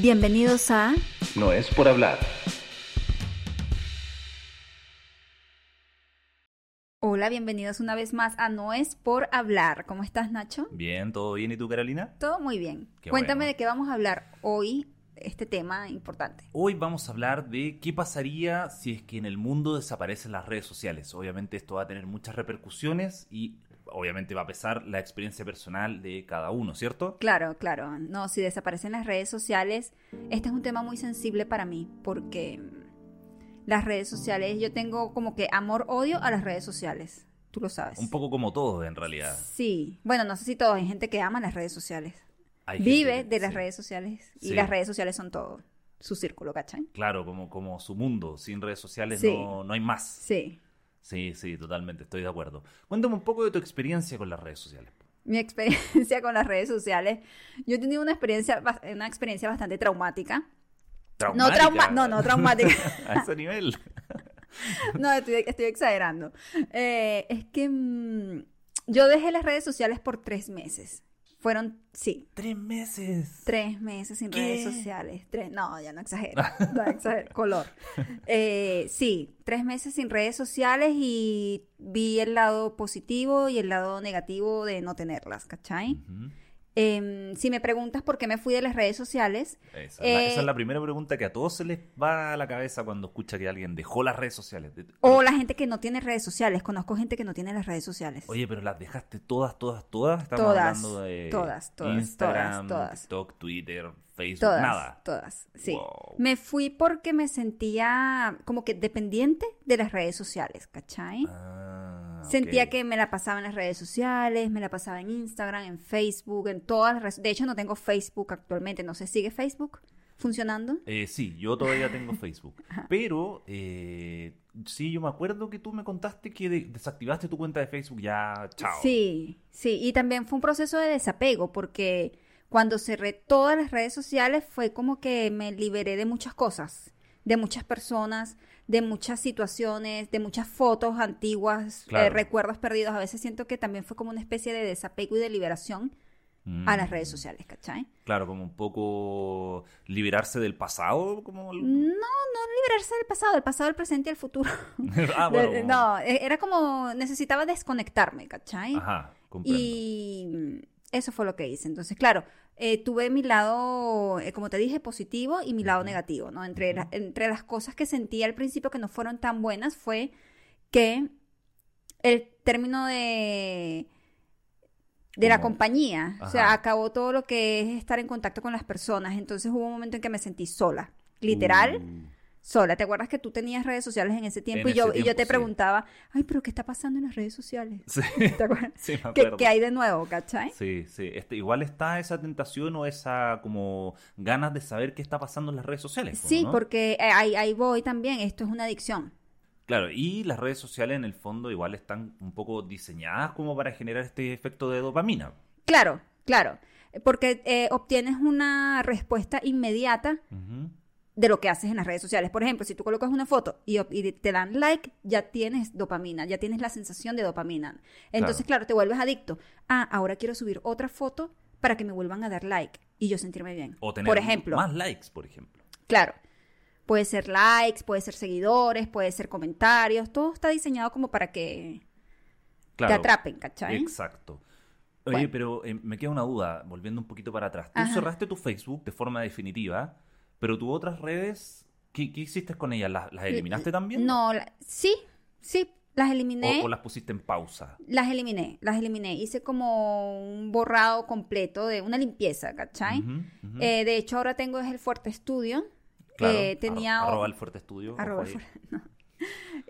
Bienvenidos a No es por hablar. Hola, bienvenidos una vez más a No es por hablar. ¿Cómo estás, Nacho? Bien, ¿todo bien? ¿Y tú, Carolina? Todo muy bien. Qué Cuéntame bueno. de qué vamos a hablar hoy, este tema importante. Hoy vamos a hablar de qué pasaría si es que en el mundo desaparecen las redes sociales. Obviamente esto va a tener muchas repercusiones y obviamente va a pesar la experiencia personal de cada uno, ¿cierto? Claro, claro. No, si desaparecen las redes sociales, este es un tema muy sensible para mí porque mm, las redes sociales, yo tengo como que amor-odio a las redes sociales. Tú lo sabes. Un poco como todo, en realidad. Sí. Bueno, no sé si todos, hay gente que ama las redes sociales. Hay Vive gente- de las sí. redes sociales y Sí. las redes sociales son todo. Su círculo, ¿cachai? Claro, como, como su mundo. Sin redes sociales Sí. no, no hay más. Sí. Sí, sí, totalmente, estoy de acuerdo. Cuéntame un poco de tu experiencia con las redes sociales. mi experiencia con las redes sociales. Yo he tenido una experiencia, una experiencia bastante traumática. No, trauma, no, no, traumática. A ese nivel. no, estoy, estoy exagerando. Eh, es que mm, yo dejé las redes sociales por tres meses. Fueron, sí, Tres meses. tres meses sin ¿Qué? redes sociales. Tres, no, ya no exagero. No exagero. Color. Eh, sí, tres meses sin redes sociales y vi el lado positivo y el lado negativo de no tenerlas, ¿cachai? Ujú. Em, si me preguntas por qué me fui de las redes sociales, Esa, es la, esa Eh, es la primera pregunta que a todos se les va a la cabeza cuando escucha que alguien dejó las redes sociales. O la gente que no tiene redes sociales, conozco gente que no tiene las redes sociales. Oye, pero las dejaste todas, todas, todas. Estamos Todas, hablando de todas, todas, Instagram, todas, todas. TikTok, Twitter, Facebook, todas, nada. todas, sí. Wow. Me fui porque me sentía como que dependiente de las redes sociales, ¿cachai? Ah, Sentía ok. que me la pasaba en las redes sociales, me la pasaba en Instagram, en Facebook, en todas las redes. De hecho, no tengo Facebook actualmente. No sé, ¿sigue Facebook funcionando? Eh, sí, yo todavía tengo Facebook. Pero, eh, sí, yo me acuerdo que tú me contaste que de- desactivaste tu cuenta de Facebook ya, chao. Sí, sí, y también fue un proceso de desapego porque cuando cerré todas las redes sociales fue como que me liberé de muchas cosas, de muchas personas, de muchas situaciones, de muchas fotos antiguas, eh, recuerdos perdidos. A veces siento que también fue como una especie de desapego y de liberación Mm, a las redes sociales, ¿cachai? Claro, como un poco liberarse del pasado, como... No, no liberarse del pasado, del pasado, el presente y el futuro. ah, bueno. No, e- era como necesitaba desconectarme, ¿cachai? Ajá, comprendo. Y mm, eso fue lo que hice. Entonces, claro, eh, tuve mi lado, eh, como te dije, positivo y mi lado negativo, ¿no? Entre, la- entre las cosas que sentí al principio que no fueron tan buenas fue que el término de de la compañía, o sea, Ajá. acabó todo lo que es estar en contacto con las personas. Entonces hubo un momento en que me sentí sola, literal, Uh, sola. ¿Te acuerdas que tú tenías redes sociales en ese tiempo? En y yo, y yo te sí. preguntaba, ay, pero ¿qué está pasando en las redes sociales? sí, ¿Te acuerdas? sí, me ¿Qué, acuerdo. qué hay de nuevo, cachai? Sí, sí. Este, igual está esa tentación o esa como ganas de saber qué está pasando en las redes sociales. Sí, ¿no? porque eh, ahí, ahí voy también, esto es una adicción. Claro, y las redes sociales en el fondo igual están un poco diseñadas como para generar este efecto de dopamina. Claro, claro, porque eh, obtienes una respuesta inmediata Ujú. De lo que haces en las redes sociales. Por ejemplo, si tú colocas una foto y, te dan like, ya tienes dopamina, ya tienes la sensación de dopamina. Entonces, claro, te vuelves adicto. Ah, ahora quiero subir otra foto para que me vuelvan a dar like y yo sentirme bien. O tener por ejemplo, más likes, por ejemplo. Claro. Puede ser likes, puede ser seguidores, puede ser comentarios. Todo está diseñado como para que Claro. te atrapen, ¿cachai? Exacto. Oye, Bueno. pero eh, me queda una duda, volviendo un poquito para atrás. Tú Ajá. cerraste tu Facebook de forma definitiva, pero tus otras redes, ¿qué, qué hiciste con ellas? ¿Las, las eliminaste también? No, la- sí, sí, las eliminé. ¿O, o las pusiste en pausa? Las eliminé, las eliminé. Hice como un borrado completo de una limpieza, ¿cachai? Eh, de hecho, ahora tengo es el Fuerte Estudio. Claro, eh, tenía... arro- arroba el fuerte estudio. arroba el Fuerte- no.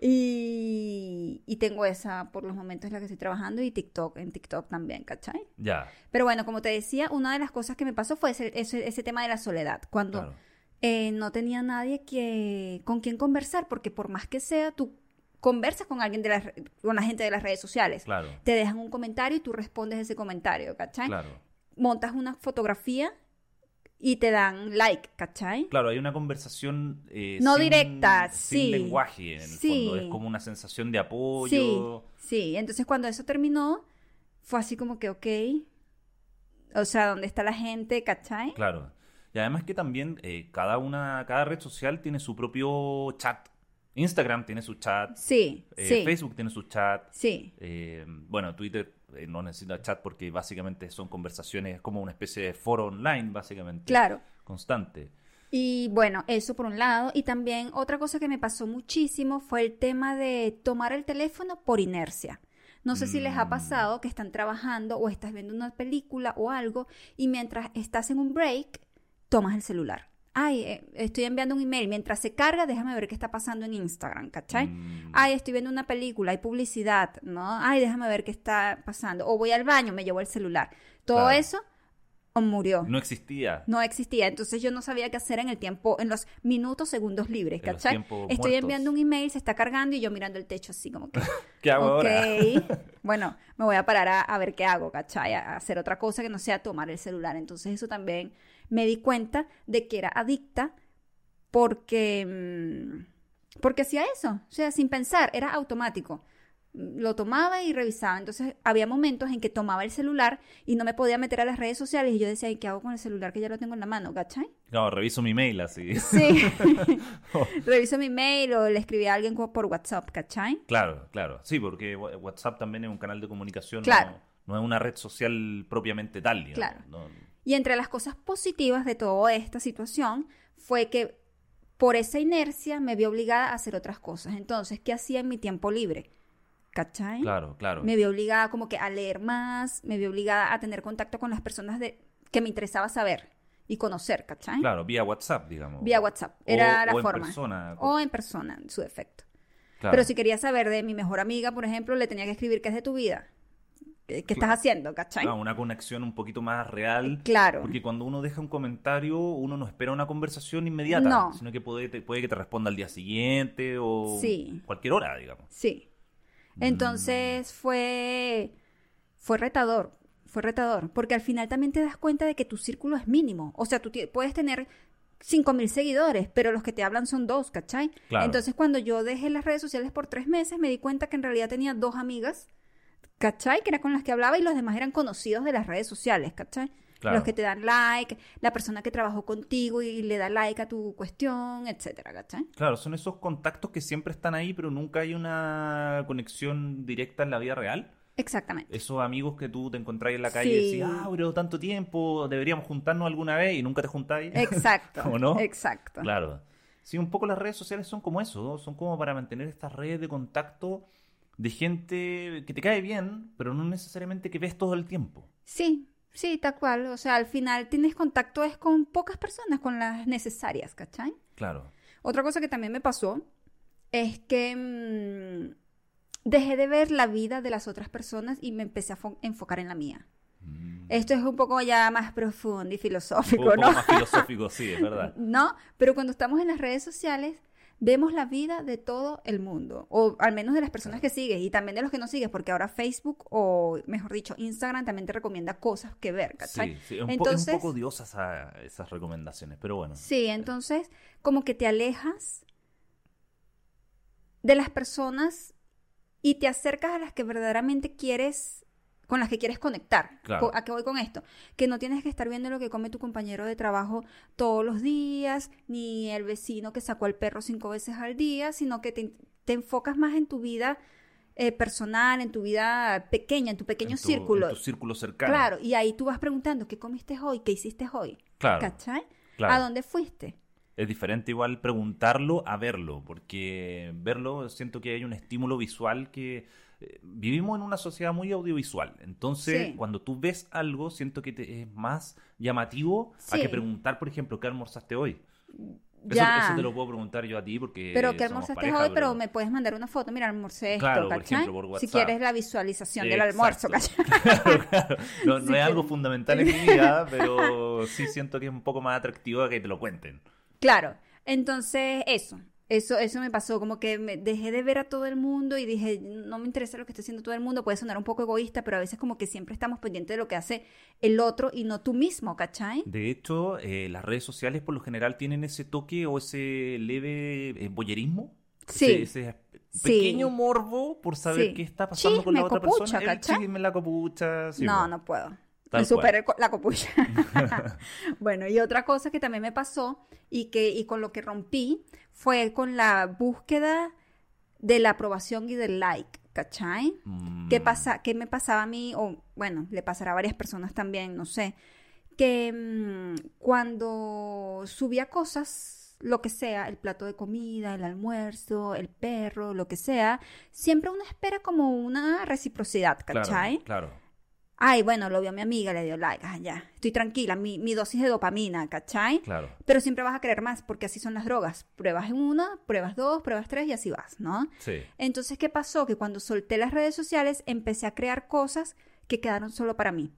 Y, y tengo esa por los momentos en la que estoy trabajando y TikTok, en TikTok también, ¿cachai? Ya, Pero bueno, como te decía, una de las cosas que me pasó fue ese, ese, ese tema de la soledad. Cuando claro. Eh, no tenía nadie que, con quien conversar, porque por más que sea, tú conversas con alguien de las, con la gente de las redes sociales. Claro, Te dejan un comentario y tú respondes ese comentario, ¿cachai? claro. Montas una fotografía y te dan like, ¿cachai? Claro, hay una conversación eh, No sin- directa, sin sí. lenguaje en el Sí. fondo. Es como una sensación de Sí, apoyo. sí. Entonces cuando eso terminó, fue así como que, ok, o sea, ¿dónde está la gente, cachai? Claro. Y además que también eh, cada una, cada red social tiene su propio chat. Instagram tiene su chat. Sí, eh, sí. Facebook tiene su chat. Sí. eh, bueno, Twitter no necesita chat porque básicamente son conversaciones, es como una especie de foro online, básicamente. Claro. Constante. Y bueno, eso por un lado. Y también otra cosa que me pasó muchísimo fue el tema de tomar el teléfono por inercia. No sé si les ha Mm. pasado que están trabajando o estás viendo una película o algo y mientras estás en un break, tomas el celular. Ay, eh, estoy enviando un email. Mientras se carga, déjame ver qué está pasando en Instagram, ¿cachai? Mm, Ay, estoy viendo una película, hay publicidad, ¿no? Ay, déjame ver qué está pasando. O voy al baño, me llevo el celular. Todo Claro. eso o murió. no existía. No existía, entonces yo no sabía qué hacer en el tiempo, en los minutos, segundos libres, ¿cachai? Estoy muertos. enviando un email, se está cargando y yo mirando el techo así como que, ¿Qué hago ahora? bueno, me voy a parar a, a ver qué hago, ¿cachai? A hacer otra cosa que no sea tomar el celular. Entonces eso también me di cuenta de que era adicta porque, mm, porque hacía eso, o sea, sin pensar, era automático. Mm, Lo tomaba y revisaba. Entonces había momentos en que tomaba el celular y no me podía meter a las redes sociales y yo decía, ¿y qué hago con el celular que ya lo tengo en la mano, ¿cachai? No, reviso mi mail así. Sí. Reviso mi mail o le escribí a alguien por WhatsApp, ¿cachai? Claro, claro. Sí, porque WhatsApp también es un canal de comunicación. Claro. No, no es una red social propiamente tal, digamos. Claro. No- Y entre las cosas positivas de toda esta situación fue que por esa inercia me vi obligada a hacer otras cosas. Entonces, ¿qué hacía en mi tiempo libre? ¿Cachai? Claro, claro. Me vi obligada como que a leer más, me vi obligada a tener contacto con las personas de, que me interesaba saber y conocer, ¿cachai? Claro, vía WhatsApp, digamos. Vía WhatsApp, era O- la o en forma. persona. O en persona, en su defecto. Claro. Pero si quería saber de mi mejor amiga, por ejemplo, le tenía que escribir qué es de tu vida. ¿Qué, qué estás haciendo, cachai? Una conexión un poquito más real. Claro. Porque cuando uno deja un comentario, uno no espera una conversación inmediata, No. sino que puede, te- puede que te responda al día siguiente o Sí. cualquier hora, digamos. Sí. Entonces fue, fue retador, fue retador, porque al final también te das cuenta de que tu círculo es mínimo. O sea, tú puedes tener 5.000 seguidores, pero los que te hablan son dos, ¿cachai? Claro. Entonces cuando yo dejé las redes sociales por tres meses, me di cuenta que en realidad tenía dos amigas, ¿cachai? Que era con las que hablaba y los demás eran conocidos de las redes sociales, ¿cachai? Claro. Los que te dan like, la persona que trabajó contigo y le da like a tu cuestión, etcétera, ¿cachai? Claro, son esos contactos que siempre están ahí, pero nunca hay una conexión directa en la vida real. Exactamente. Esos amigos que tú te encontrás en la calle Sí. y decís, ah, pero tanto tiempo, deberíamos juntarnos alguna vez y nunca te juntáis. Exacto. ¿O no? Exacto. Claro. Sí, un poco las redes sociales son como eso, ¿no? son como para mantener estas redes de contacto de gente que te cae bien, pero no necesariamente que ves todo el tiempo. Sí, sí, tal cual. O sea, al final tienes contacto es con pocas personas, con las necesarias, ¿cachai? Claro. Otra cosa que también me pasó es que mm, dejé de ver la vida de las otras personas y me empecé a fo- enfocar en la mía. Mm. Esto es un poco ya más profundo y Un filosófico, poco ¿no? más filosófico, sí, es verdad. No, pero cuando estamos en las redes sociales vemos la vida de todo el mundo, o al menos de las personas que sigues y también de los que no sigues, porque ahora Facebook o mejor dicho Instagram también te recomienda cosas que ver, ¿cachai? Sí, un, Entonces- es un poco odiosa esa- esas recomendaciones, pero bueno. Sí, entonces como que te alejas de las personas y te acercas a las que verdaderamente quieres, con las que quieres conectar. Claro. ¿A qué voy con esto? Que no tienes que estar viendo lo que come tu compañero de trabajo todos los días, ni el vecino que sacó al perro cinco veces al día, sino que te, te enfocas más en tu vida eh, personal, en tu vida pequeña, en tu pequeño en tu- círculo. En tu círculo cercano. Claro, y ahí tú vas preguntando, ¿qué comiste hoy? ¿Qué hiciste hoy? Claro, ¿Cachai? claro. ¿A dónde fuiste? Es diferente igual preguntarlo a verlo, porque verlo siento que hay un estímulo visual que eh, vivimos en una sociedad muy audiovisual. Entonces, Sí. cuando tú ves algo, siento que te- es más llamativo a que preguntar, por ejemplo, ¿qué almorzaste hoy? Eso, Ya. eso te lo puedo preguntar yo a ti porque Pero que almorzaste pareja, hoy, pero... me puedes mandar una foto, mira, almorcé esto, Claro, por ejemplo, por Si WhatsApp. quieres la visualización del almuerzo. Claro, claro. No, no es algo fundamental en mi vida, pero sí siento que es un poco más atractivo a que te lo cuenten. Claro, entonces eso, eso, eso me pasó, como que me dejé de ver a todo el mundo y dije, no me interesa lo que está haciendo todo el mundo, puede sonar un poco egoísta, pero a veces como que siempre estamos pendientes de lo que hace el otro y no tú mismo, ¿cachai? De hecho, eh, las redes sociales por lo general tienen ese toque o ese leve eh, boyerismo. Sí. Ese, ese Sí. pequeño morbo por saber Sí. qué está pasando con la otra copucha, persona. El ¿cachai? chisme, la copucha. sí, no, no puedo. Tal me supera el co- la copucha. bueno, y otra cosa que también me pasó y que y con lo que rompí fue con la búsqueda de la aprobación y del like, ¿cachai? ¿Qué Mm, pasa? ¿Qué me pasaba a mí? O bueno, le pasará a varias personas también, no sé. Que mm, cuando subía cosas, lo que sea, el plato de comida, el almuerzo, el perro, lo que sea, siempre uno espera como una reciprocidad, Claro, ¿cachai? claro. Ay, bueno, lo vio mi amiga, le dio like, ah, ya, estoy tranquila, mi, mi dosis de dopamina, ¿cachai? Claro. Pero siempre vas a querer más, porque así son las drogas. Pruebas en una, pruebas dos, pruebas tres y así vas, ¿no? Sí. Entonces, ¿qué pasó? Que cuando solté las redes sociales, empecé a crear cosas que quedaron solo para mí.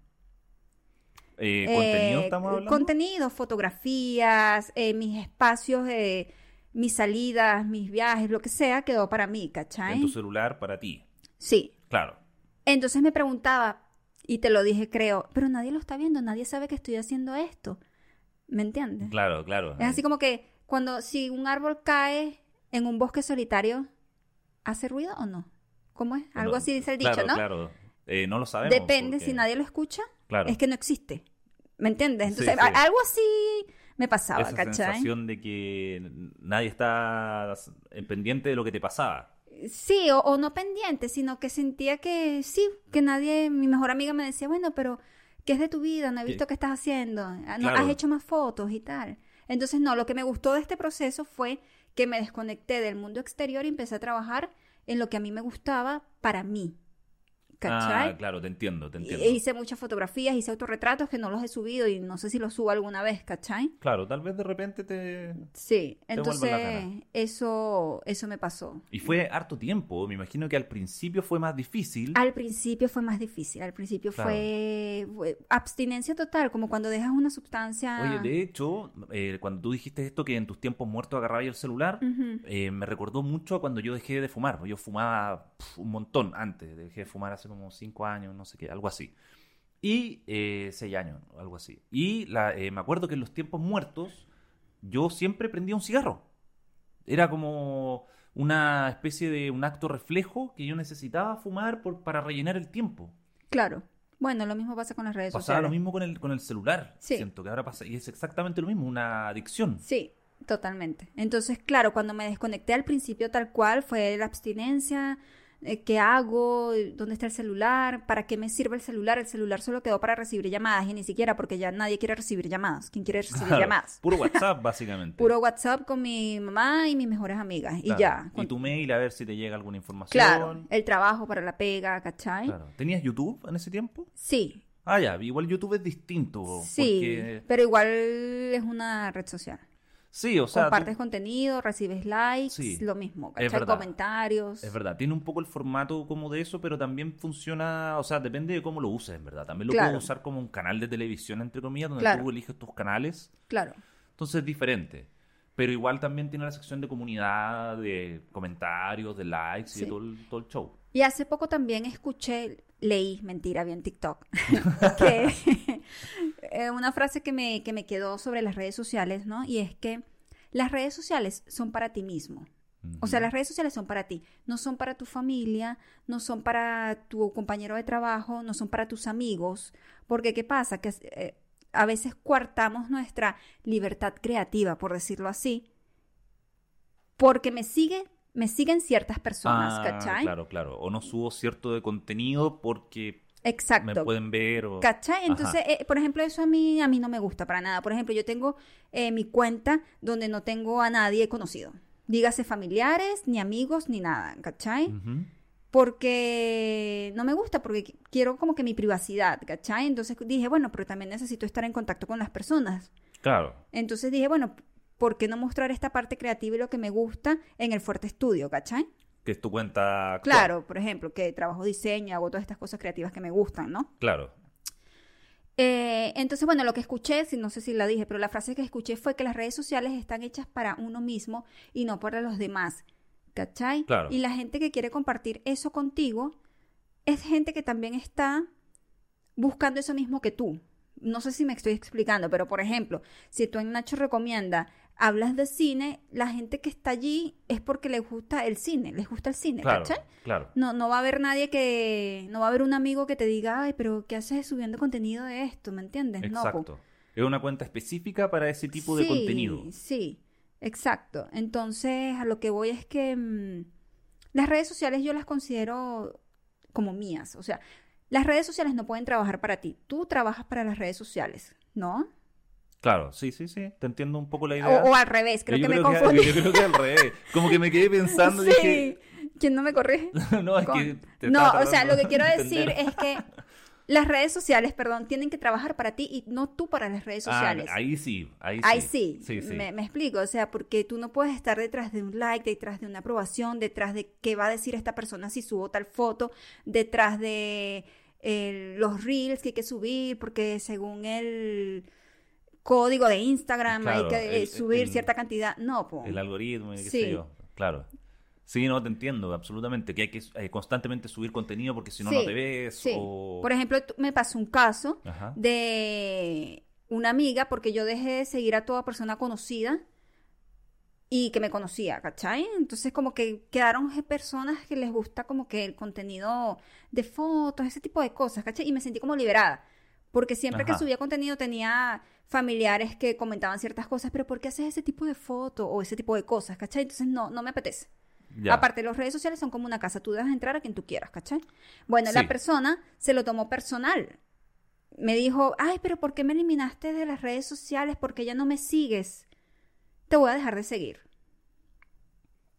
Eh, ¿Contenido Eh, estamos hablando? Contenido, fotografías, eh, mis espacios, eh, mis salidas, mis viajes, lo que sea, quedó para mí, ¿cachai? En tu celular para ti. Sí. Claro. Entonces me preguntaba, y te lo dije, creo, pero nadie lo está viendo, nadie sabe que estoy haciendo esto. ¿Me entiendes? Claro, claro. Es así como que cuando si un árbol cae en un bosque solitario, ¿hace ruido o no? ¿Cómo es? Algo No, así dice el dicho, claro, ¿no? Claro, Eh, no lo sabemos. Depende, porque- si nadie lo escucha, Claro. es que no existe. ¿Me entiendes? Entonces, sí. algo así me pasaba, Esa ¿cachai? sensación de que nadie está pendiente de lo que te pasaba. Sí, o, o no pendiente, sino que sentía que sí, que nadie, mi mejor amiga me decía, bueno, pero ¿qué es de tu vida? No he visto qué estás haciendo, Ah, no, Claro. has hecho más fotos y tal. Entonces, no, lo que me gustó de este proceso fue que me desconecté del mundo exterior y empecé a trabajar en lo que a mí me gustaba para mí. ¿Cachai? Ah, claro, te entiendo, te entiendo. Hice muchas fotografías, hice autorretratos que no los he subido y no sé si los subo alguna vez, ¿cachai? Claro, tal vez de repente te... Sí, Te entonces eso, eso me pasó. Y fue harto tiempo, me imagino que al principio fue más difícil. Al principio fue más difícil, al principio Claro. fue, fue abstinencia total, como cuando dejas una sustancia... Oye, de hecho, eh, cuando tú dijiste esto que en tus tiempos muertos agarrabas el celular, Ujú. eh, me recordó mucho a cuando yo dejé de fumar. Yo fumaba pf, un montón antes, dejé de fumar hace como cinco años, no sé qué, algo así. Y eh, seis años, algo así. Y la, eh, me acuerdo que en los tiempos muertos yo siempre prendía un cigarro. Era como una especie de un acto reflejo que yo necesitaba fumar por, para rellenar el tiempo. Claro. Bueno, lo mismo pasa con las redes Pasaba sociales. lo mismo con el, con el celular. Sí. Siento que ahora pasa. Y es exactamente lo mismo, una adicción. Sí, totalmente. Entonces, claro, cuando me desconecté al principio tal cual fue la abstinencia, eh, ¿qué hago? ¿Dónde está el celular? ¿Para qué me sirve el celular? El celular solo quedó para recibir llamadas y ni siquiera porque ya nadie quiere recibir llamadas. ¿Quién quiere recibir Claro, llamadas? Puro WhatsApp, básicamente. Puro WhatsApp con mi mamá y mis mejores amigas. Y ya. Y tu mail a ver si te llega alguna información. Claro, el trabajo para la pega, ¿cachai? Claro. ¿Tenías YouTube en ese tiempo? Sí, Ah, ya. Igual YouTube es distinto. sí, Porque... pero igual es una red social. Sí, o sea. tú- Compartes contenido, recibes likes, Sí, lo mismo, es ¿cachai? verdad. Comentarios. Es verdad, tiene un poco el formato como de eso, pero también funciona, o sea, depende de cómo lo uses, en verdad. También lo Claro. puedes usar como un canal de televisión, entre comillas, donde Claro. tú eliges tus canales. Claro. Entonces es diferente. Pero igual también tiene la sección de comunidad, de comentarios, de likes y de todo el, todo el show. Y hace poco también escuché, leí, mentira, vi en TikTok, que eh, una frase que me, que me quedó sobre las redes sociales, ¿no? Y es que las redes sociales son para ti mismo. O sea, las redes sociales son para ti, no son para tu familia, no son para tu compañero de trabajo, no son para tus amigos, porque ¿qué pasa? Que eh, a veces coartamos nuestra libertad creativa, por decirlo así, porque me sigue, me siguen ciertas personas, Ah, ¿cachai? Claro, claro. O no subo cierto de contenido porque me Exacto. pueden ver o... ¿Cachai? Entonces, eh, por ejemplo, eso a mí, a mí no me gusta para nada. Por ejemplo, yo tengo eh, mi cuenta donde no tengo a nadie conocido. Dígase familiares, ni amigos, ni nada, ¿cachai? Porque no me gusta, porque qu- quiero como que mi privacidad, ¿cachai? Entonces dije, bueno, pero también necesito estar en contacto con las personas. Claro. Entonces dije, bueno, ¿por qué no mostrar esta parte creativa y lo que me gusta en el Fuerte Estudio, ¿cachai? Que es tu cuenta actual. Claro, por ejemplo, que trabajo diseño, hago todas estas cosas creativas que me gustan, ¿no? Claro. Eh, entonces, bueno, lo que escuché, si- no sé si la dije, pero la frase que escuché fue que las redes sociales están hechas para uno mismo y no para los demás. ¿Cachai? Claro. Y la gente que quiere compartir eso contigo es gente que también está buscando eso mismo que tú. No sé si me estoy explicando, pero por ejemplo, si tú en Nacho recomienda hablas de cine, la gente que está allí es porque les gusta el cine, les gusta el cine, Claro, ¿cachai? claro. No, no va a haber nadie que, no va a haber un amigo que te diga, ay, pero ¿qué haces subiendo contenido de esto? ¿Me entiendes? No. Exacto. Es una cuenta específica para ese tipo de contenido. Sí, exacto. Entonces, a lo que voy es que mm, las redes sociales yo las considero como mías. O sea, las redes sociales no pueden trabajar para ti. Tú trabajas para las redes sociales, ¿no? Claro, sí, sí, sí. Te entiendo un poco la idea. o al revés, creo Yo que me confundí. yo creo que al revés. Como que me quedé pensando y sí. dije, ¿Quién no me corrige? no, es Con- que te No, o sea, lo que quiero de decir es que las redes sociales, perdón, tienen que trabajar para ti y no tú para las redes Ah, sociales. ahí sí, ahí sí. Ahí sí, Sí, sí. Me, me explico, o sea, porque tú no puedes estar detrás de un like, detrás de una aprobación, detrás de qué va a decir esta persona si subo tal foto, detrás de eh, los reels que hay que subir, porque según el código de Instagram Claro, hay que eh, el- subir el- cierta cantidad. No, po. El algoritmo, y qué Sí. sé yo. Claro. Sí, no, te entiendo, absolutamente. Que hay que eh, constantemente subir contenido porque si no, Sí, no te ves. sí. O... Por ejemplo, me pasó un caso Ajá. de una amiga, porque yo dejé de seguir a toda persona conocida y que me conocía, ¿cachai? Entonces como que quedaron personas que les gusta como que el contenido de fotos, ese tipo de cosas, ¿cachai? Y me sentí como liberada, porque siempre que subía contenido tenía familiares que comentaban ciertas cosas, pero ¿por qué haces ese tipo de foto o ese tipo de cosas, ¿cachai? Entonces no, no me apetece. Ya. Aparte, las redes sociales son como una casa, tú dejas entrar a quien tú quieras, ¿cachai? Bueno, Sí. la persona se lo tomó personal. Me dijo, ay, pero ¿por qué me eliminaste de las redes sociales? Porque ya no me sigues. Te voy a dejar de seguir.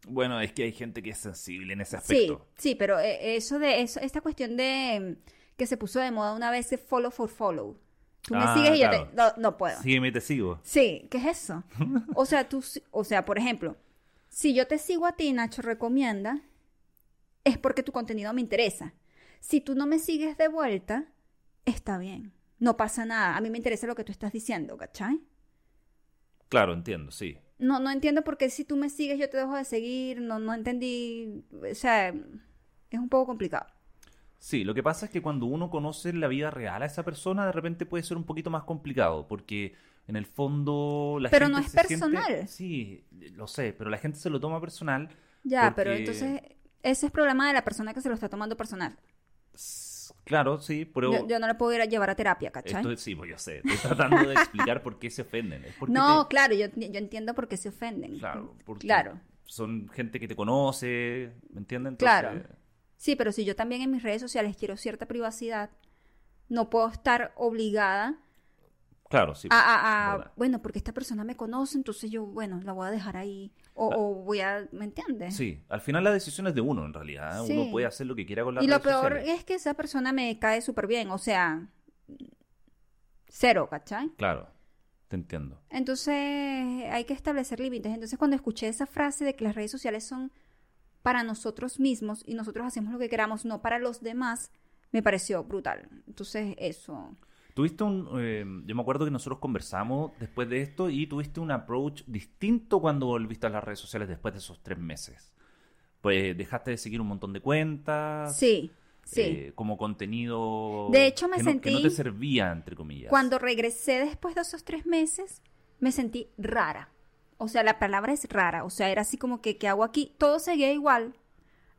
Bueno, es que hay gente que es sensible en ese Sí, aspecto. sí, pero eh, eso de eso, esta cuestión de mm, que se puso de moda una vez follow for follow. Tú me Ah, sigues y yo te, no, no puedo. Sígueme y te sigo. Sí, ¿qué es eso? O sea, tú, o sea, por ejemplo, si yo te sigo a ti, Nacho recomienda, es porque tu contenido me interesa. Si tú no me sigues de vuelta, está bien. No pasa nada. A mí me interesa lo que tú estás diciendo, ¿cachai? Claro, entiendo, sí. No, no entiendo por qué si tú me sigues yo te dejo de seguir. No, no entendí. O sea, es un poco complicado. Sí, lo que pasa es que cuando uno conoce la vida real a esa persona, de repente puede ser un poquito más complicado, porque en el fondo la Pero gente no es se siente- personal. Sí, lo sé, pero la gente se lo toma personal. Ya, pero entonces ese es problema de la persona que se lo está tomando personal. Claro, sí, pero Yo, yo no le puedo ir a llevar a terapia, ¿cachai? esto es- sí, pues yo sé, estoy tratando de explicar por qué se ofenden. Es No, te- claro, yo, yo entiendo por qué se ofenden. claro, porque Claro. son gente que te conoce, ¿me entienden? Claro. Sí, pero si yo también en mis redes sociales quiero cierta privacidad, no puedo estar obligada Claro, sí. a, a- a- verdad. bueno, porque esta persona me conoce, entonces yo, bueno, la voy a dejar ahí. O, o voy a, ¿me entiendes? Sí, al final la decisión es de uno, en realidad. Sí. Uno puede hacer lo que quiera con las y lo peor sociales. es que esa persona me cae súper bien, o sea, cero, ¿cachai? Claro, te entiendo. Entonces hay que establecer límites. Entonces cuando escuché esa frase de que las redes sociales son para nosotros mismos y nosotros hacemos lo que queramos, no para los demás, me pareció brutal. Entonces eso... Tuviste un... eh, yo me acuerdo que nosotros conversamos después de esto y tuviste un approach distinto cuando volviste a las redes sociales después de esos tres meses. Pues dejaste de seguir un montón de cuentas. Sí, sí. eh, como contenido... De hecho, me que no- que no sentí- te servía, entre comillas. Cuando regresé después de esos tres meses, me sentí rara. O sea, la palabra es rara. O sea, era así como que, ¿qué hago aquí? Todo seguía igual.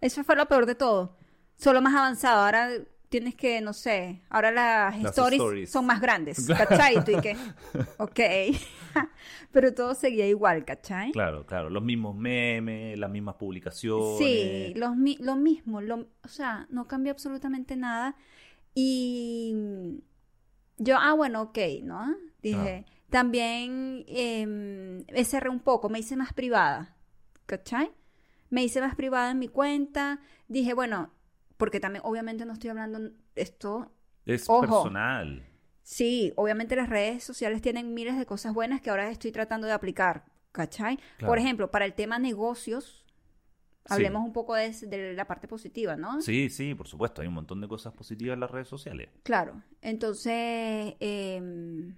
Eso fue lo peor de todo. Solo más avanzado. Ahora tienes que, no sé, ahora las, Las stories, stories. son más grandes. ¿Cachai? Y tú y que, ok. Pero todo seguía igual, ¿cachai? Claro, claro. Los mismos memes, las mismas publicaciones. Sí, los mi- lo mismo, lo- o sea, no cambió absolutamente nada. Y yo, ah, bueno, ok, ¿no? Dije, también em, cerré un poco, me hice más privada, ¿cachai? Me hice más privada en mi cuenta. Dije, bueno, porque también, obviamente, no estoy hablando esto. Es Ojo. personal. Sí, obviamente las redes sociales tienen miles de cosas buenas que ahora estoy tratando de aplicar, ¿cachai? Claro. Por ejemplo, para el tema negocios, Sí. hablemos un poco de, de la parte positiva, ¿no? Sí, sí, por supuesto. Hay un montón de cosas positivas en las redes sociales. Claro, entonces, em,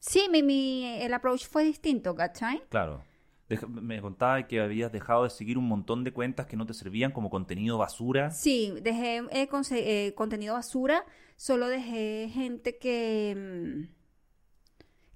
sí, mi, mi- el approach fue distinto, ¿cachai? Claro. Deja- me contaba que habías dejado de seguir un montón de cuentas que no te servían como contenido basura. Sí, dejé eh, eh, contenido basura, solo dejé gente que, mm,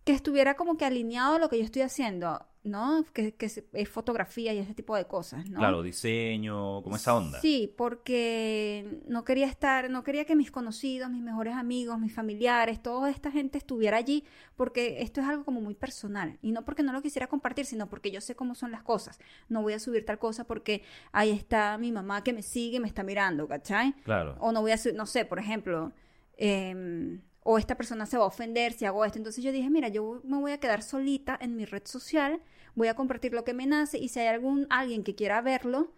que estuviera como que alineado a lo que yo estoy haciendo. ¿No? Que, que es es fotografía y ese tipo de cosas, ¿no? Claro, diseño, como esa onda. Sí, porque no quería estar, no quería que mis conocidos, mis mejores amigos, mis familiares, toda esta gente estuviera allí, porque esto es algo como muy personal. Y no porque no lo quisiera compartir, sino porque yo sé cómo son las cosas. No voy a subir tal cosa porque ahí está mi mamá que me sigue, me está mirando, ¿cachai? Claro. O no voy a subir, no sé, por ejemplo, em, o esta persona se va a ofender si hago esto. Entonces yo dije, mira, yo me voy a quedar solita en mi red social, voy a compartir lo que me nace y si hay algún alguien que quiera verlo,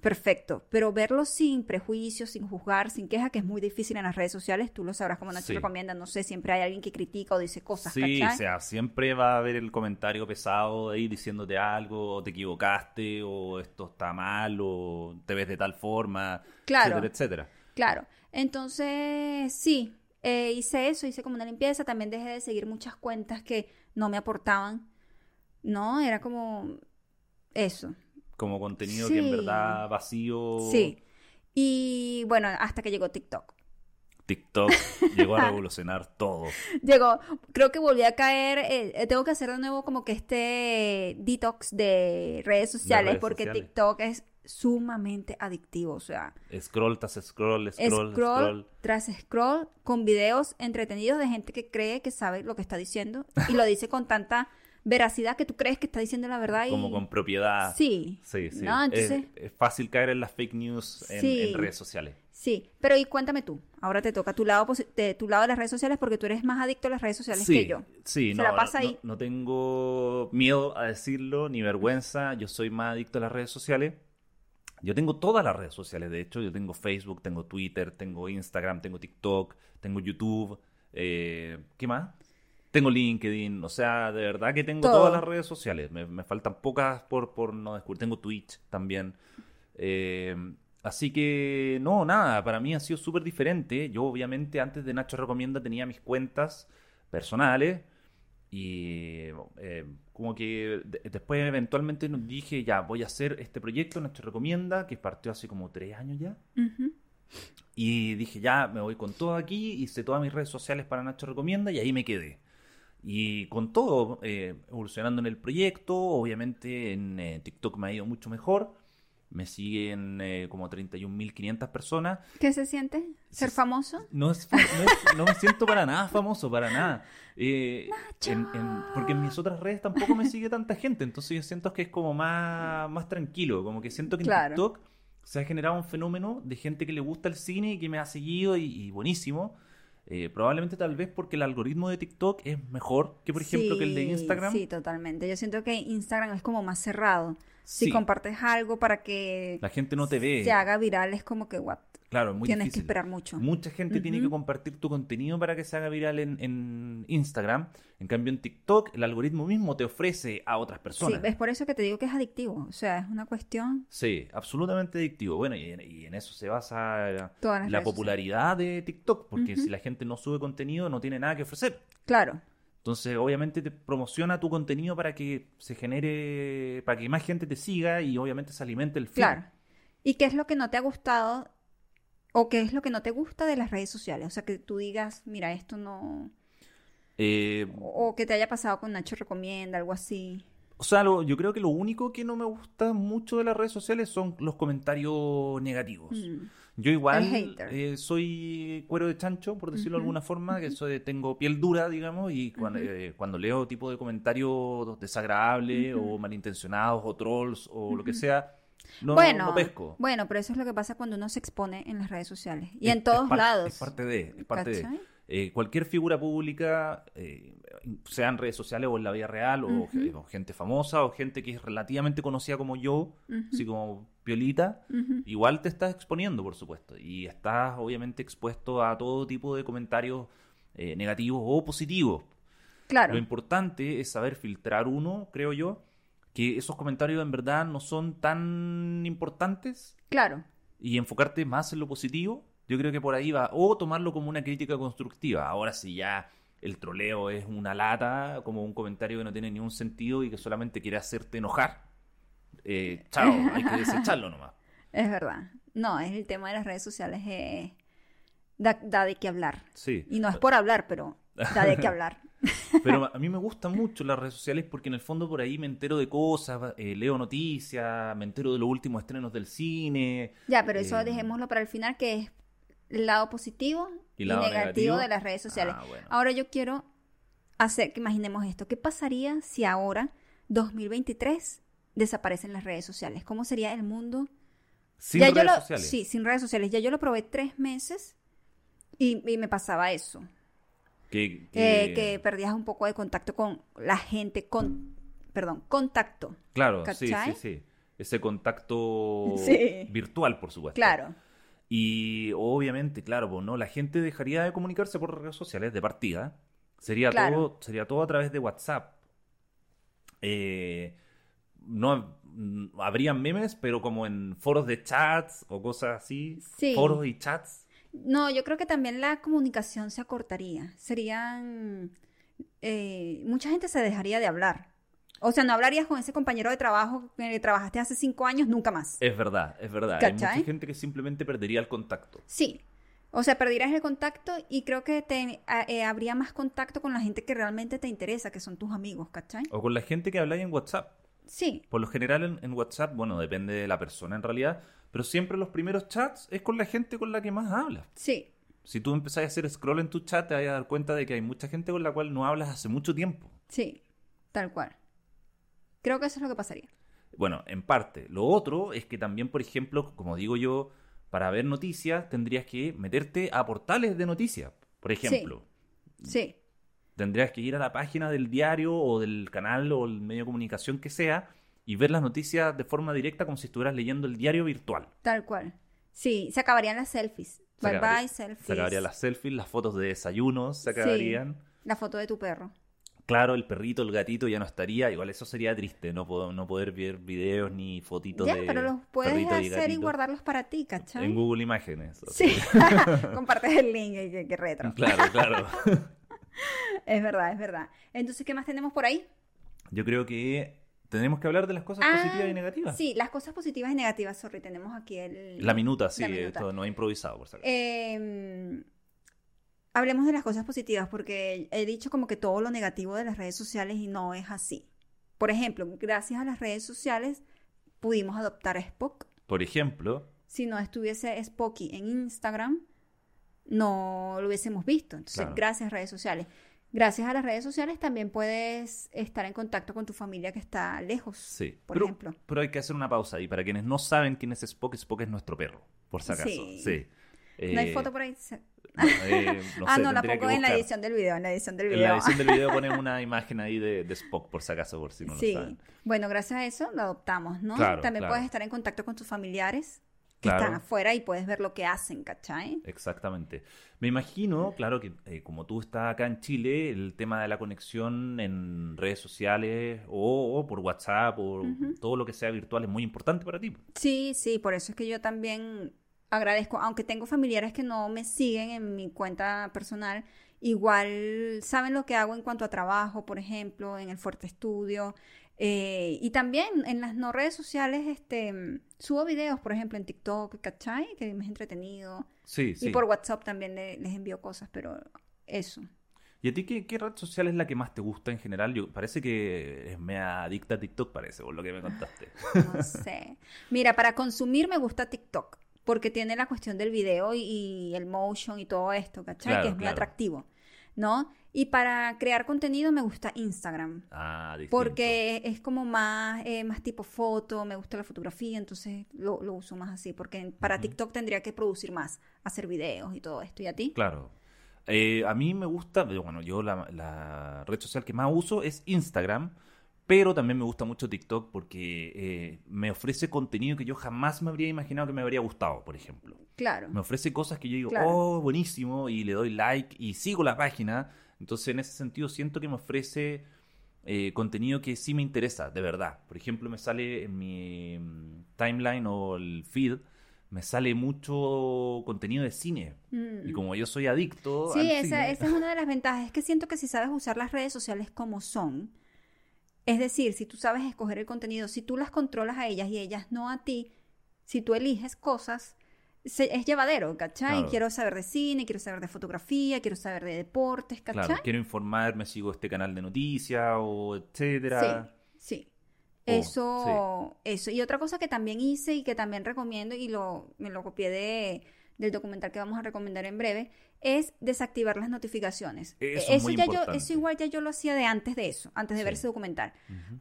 perfecto. Pero verlo sin prejuicios, sin juzgar, sin queja, que es muy difícil en las redes sociales, tú lo sabrás como Nacho Sí. recomienda, no sé, siempre hay alguien que critica o dice cosas, Sí, ¿cachai? o sea, siempre va a haber el comentario pesado ahí diciéndote algo, o te equivocaste, o esto está mal, o te ves de tal forma, Claro. etcétera, etcétera. Claro, entonces sí, eh, hice eso, hice como una limpieza, también dejé de seguir muchas cuentas que no me aportaban, ¿no? Era como eso, Como contenido que en verdad vacío. sí. Y bueno, hasta que llegó TikTok. TikTok llegó a revolucionar todo. Llegó, creo que volví a caer, eh, eh, tengo que hacer de nuevo como que este detox de redes sociales, redes porque sociales. TikTok es sumamente adictivo, o sea, Scroll tras scroll, scroll, scroll, scroll. tras scroll con videos entretenidos de gente que cree que sabe lo que está diciendo y lo dice con tanta veracidad que tú crees que está diciendo la verdad y Como con propiedad. sí, Sí, sí. ¿no? Es- Entonces, es, fácil caer en las fake news en, Sí. en redes sociales. sí, pero y cuéntame tú, ahora te toca tu lado de tu lado de las redes sociales porque tú eres más adicto a las redes sociales Sí, que yo. sí, Se no, la pasa no- ahí. no tengo miedo a decirlo, ni vergüenza. Yo soy más adicto a las redes sociales. Yo tengo todas las redes sociales, de hecho. Yo tengo Facebook, tengo Twitter, tengo Instagram, tengo TikTok, tengo YouTube. eh, ¿Qué más? Tengo LinkedIn. O sea, de verdad que tengo Todo. todas las redes sociales. Me, me faltan pocas por, por no descubrir. Tengo Twitch también. Eh, así que, no, nada. Para mí ha sido súper diferente. Yo, obviamente, antes de Nacho Recomienda tenía mis cuentas personales. Y eh, como que de- después eventualmente nos dije, ya, voy a hacer este proyecto, Nacho Recomienda, que partió hace como tres años ya. Y dije, ya, me voy con todo aquí, hice todas mis redes sociales para Nacho Recomienda y ahí me quedé. Y con todo, eh, evolucionando en el proyecto, obviamente en eh, TikTok me ha ido mucho mejor. Me siguen eh, como 31.500 personas. ¿Qué se siente? ¿Ser famoso? No, es, no, es- no me siento para nada famoso, para nada. Eh, en- en- porque en mis otras redes tampoco me sigue tanta gente, entonces yo siento que es como más, más tranquilo, como que siento que en Claro. TikTok se ha generado un fenómeno de gente que le gusta el cine y que me ha seguido y, y buenísimo. Eh, probablemente tal vez porque el algoritmo de TikTok es mejor que por ejemplo que el de Instagram. Sí, totalmente. Yo siento que Instagram es como más cerrado. Si Sí. compartes algo para que La gente no te ve. se haga viral, es como que, what? Claro, muy Tienes difícil. que esperar mucho. Mucha gente tiene que compartir tu contenido para que se haga viral en, en Instagram. En cambio, en TikTok, el algoritmo mismo te ofrece a otras Sí, personas. es por eso que te digo que es adictivo. O sea, es una cuestión. Sí, absolutamente adictivo. Bueno, y en, y en eso se basa la, popularidad de TikTok, porque si la gente no sube contenido, no tiene nada que ofrecer. Claro. Entonces, obviamente, te promociona tu contenido para que se genere, para que más gente te siga y obviamente se alimente el feed. Claro. ¿Y qué es lo que no te ha gustado o qué es lo que no te gusta de las redes sociales? O sea, que tú digas, mira, esto no... Eh, O que te haya pasado con Nacho Recomienda, algo así. O sea, lo- yo creo que lo único que no me gusta mucho de las redes sociales son los comentarios negativos. Mm. Yo igual eh, soy cuero de chancho, por decirlo de alguna forma, que soy, tengo piel dura, digamos, y cuando, eh, cuando leo tipo de comentarios desagradables o malintencionados o trolls o lo que sea, no, bueno, no pesco. bueno, pero eso es lo que pasa cuando uno se expone en las redes sociales. Y Es- en todos es lados. Es parte de, es parte de. Eh, cualquier figura pública, eh, sea en redes sociales o en la vida real, o, gente famosa, o gente que es relativamente conocida como yo, Ujú, así como Piolita, ujú. igual te estás exponiendo, por supuesto. Y estás obviamente expuesto a todo tipo de comentarios eh, negativos o positivos. Claro. Lo importante es saber filtrar uno, creo yo, que esos comentarios en verdad no son tan importantes Claro. y enfocarte más en lo positivo. Yo creo que por ahí va. O tomarlo como una crítica constructiva. Ahora si ya el troleo es una lata, como un comentario que no tiene ningún sentido y que solamente quiere hacerte enojar, eh, chao, hay que desecharlo nomás. Es verdad. No, es el tema de las redes sociales. eh, da, da de qué hablar. Sí. Y no es por hablar, pero da de qué hablar. Pero a mí me gustan mucho las redes sociales porque en el fondo por ahí me entero de cosas, eh, leo noticias, me entero de los últimos estrenos del cine. Ya, pero eso dejémoslo para el final, que es lado positivo ¿Y el negativo, negativo? de las redes sociales. Ah, bueno. Ahora yo quiero hacer que imaginemos esto. ¿Qué pasaría si ahora, 2023, desaparecen las redes sociales? ¿Cómo sería el mundo? Sin Ya yo redes lo- sociales. Sí, sin redes sociales. Ya yo lo probé tres meses y, y me pasaba eso. Que, Eh, que- perdías un poco de contacto con la gente, con, perdón, contacto. Claro, sí, sí, sí. Ese contacto Sí. virtual, por supuesto. Claro. Y obviamente, claro, pues, ¿no? la gente dejaría de comunicarse por redes sociales de partida. Sería, Claro. todo, sería todo a través de WhatsApp. Eh, no mm, habrían memes, pero como en foros de chats o cosas así. Sí. Foros y chats. No, yo creo que también la comunicación se acortaría. Serían... eh, mucha gente se dejaría de hablar. O sea, no hablarías con ese compañero de trabajo que trabajaste hace cinco años nunca más. Es verdad, es verdad. Hay mucha gente que simplemente perdería el contacto. Sí. O sea, perderías el contacto y creo que te, eh, habría más contacto con la gente que realmente te interesa, que son tus amigos, ¿cachai? O con la gente que habláis en WhatsApp. Sí, Por lo general en, en WhatsApp, bueno, depende de la persona en realidad, pero siempre los primeros chats es con la gente con la que más hablas. sí, Si tú empezás a hacer scroll en tu chat, te vas a dar cuenta de que hay mucha gente con la cual no hablas hace mucho tiempo. sí, tal cual. Creo que eso es lo que pasaría. Bueno, en parte. Lo otro es que también, por ejemplo, como digo yo, para ver noticias tendrías que meterte a portales de noticias. Por ejemplo, Sí, tendrías que ir a la página del diario o del canal o el medio de comunicación que sea y ver las noticias de forma directa como si estuvieras leyendo el diario virtual. tal cual. Sí, se acabarían las selfies. Se Bye acabaría- bye, selfies. Se acabarían las selfies, las fotos de desayunos se Sí. acabarían. La foto de tu perro. Claro, el perrito, el gatito ya no estaría. Igual eso sería triste, no, puedo, no poder ver videos ni fotitos Ya, de pero los puedes hacer y, guardarlos para ti, ¿cachai? en Google Imágenes. o Sí, compartes el link, y que, que retro. Claro, claro. Es verdad, es verdad. Entonces, ¿qué más tenemos por ahí? Yo creo que tenemos que hablar de las cosas Ah, positivas y negativas. Sí, las cosas positivas y negativas, sorry, tenemos aquí el... La minuta, sí, La minuta. esto no es improvisado, por acaso. Eh, hablemos de las cosas positivas, porque he dicho como que todo lo negativo de las redes sociales y no es así. Por ejemplo, gracias a las redes sociales pudimos adoptar a Spock. Por ejemplo, Si no estuviese Spocky en Instagram, no lo hubiésemos visto. Entonces, Claro. gracias a redes sociales. Gracias a las redes sociales también puedes estar en contacto con tu familia que está lejos, sí. por pero, ejemplo. pero hay que hacer una pausa ahí. Para quienes no saben quién es Spock, Spock es nuestro perro, por si acaso. Sí. Sí. ¿No hay Eh, foto por ahí? Eh, no ah, sé, no, la pongo en la edición del video, en la edición del En video. la edición del video ponemos una imagen ahí de, de Spock, por si acaso, por si no sí. lo saben. Bueno, gracias a eso lo adoptamos, ¿no? Claro, También claro. puedes estar en contacto con tus familiares que Claro. están afuera y puedes ver lo que hacen, ¿cachai? Exactamente. Me imagino, claro, que eh, como tú estás acá en Chile, el tema de la conexión en redes sociales o, o por WhatsApp o todo lo que sea virtual es muy importante para ti. Sí, sí, por eso es que yo también agradezco, aunque tengo familiares que no me siguen en mi cuenta personal, igual saben lo que hago en cuanto a trabajo, por ejemplo, en el Fuerte Estudio. eh, y también en las no redes sociales, este, mm, subo videos, por ejemplo, en TikTok, ¿cachai? Que me es entretenido. Sí, sí. Y por WhatsApp también le- les envío cosas, pero eso. ¿Y a ti qué, qué red social es la que más te gusta en general? Yo, parece que eres mea adicta a TikTok, parece, por lo que me contaste. No sé. Mira, para consumir me gusta TikTok, porque tiene la cuestión del video y, y el motion y todo esto, ¿cachai? Claro, que es muy atractivo, ¿no? Y para crear contenido me gusta Instagram, Ah, distinto. porque es como más, eh, más tipo foto, me gusta la fotografía, entonces lo, lo uso más así, porque para. TikTok tendría que producir más, hacer videos y todo esto. ¿Y a ti? Claro. Eh, a mí me gusta, bueno, yo la, la red social que más uso es Instagram, pero también me gusta mucho TikTok porque eh, me ofrece contenido que yo jamás me habría imaginado que me habría gustado, por ejemplo. Claro. Me ofrece cosas que yo digo, Claro. oh, buenísimo, y le doy like y sigo la página. Entonces, en ese sentido, siento que me ofrece eh, contenido que sí me interesa, de verdad. Por ejemplo, me sale en mi mm, timeline o el feed, me sale mucho contenido de cine. Mm. Y como yo soy adicto Sí, al esa, cine, esa es una de las ventajas. Es que siento que si sabes usar las redes sociales como son, es decir, si tú sabes escoger el contenido, si tú las controlas a ellas y ellas no a ti, si tú eliges cosas, se- es llevadero, ¿cachai? Claro. Quiero saber de cine, quiero saber de fotografía, quiero saber de deportes, ¿cachai? Claro, quiero informarme, sigo este canal de noticias o etcétera. Sí, sí. Oh, Eso, eso. Y otra cosa que también hice y que también recomiendo, y lo, me lo copié de, del documental que vamos a recomendar en breve, es desactivar las notificaciones. Eso es muy ya yo, eso igual ya yo lo hacía de antes de eso, antes de ver ese documental.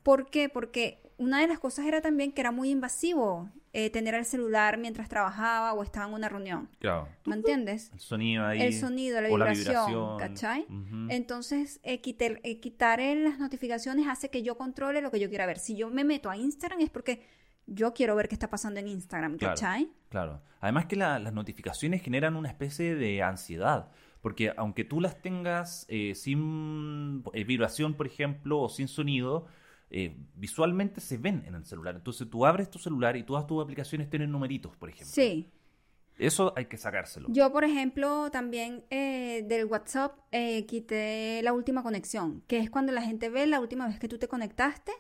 ¿Por qué? Porque una de las cosas era también que era muy invasivo eh, tener el celular mientras trabajaba o estaba en una reunión. Claro. ¿Me entiendes? El sonido ahí. El sonido, la vibración, ¿cachai? Entonces, eh, quitar, eh, quitar las notificaciones hace que yo controle lo que yo quiera ver. Si yo me meto a Instagram es porque yo quiero ver qué está pasando en Instagram, Claro. ¿cachai? Claro. Además que la- las notificaciones generan una especie de ansiedad. Porque aunque tú las tengas eh, sin eh, vibración, por ejemplo, o sin sonido, eh, visualmente se ven en el celular. Entonces tú abres tu celular y todas tus aplicaciones tienen numeritos, por ejemplo. Sí. Eso hay que sacárselo. Yo, por ejemplo, también eh, del WhatsApp eh, quité la última conexión, que es cuando la gente ve la última vez que tú te conectaste.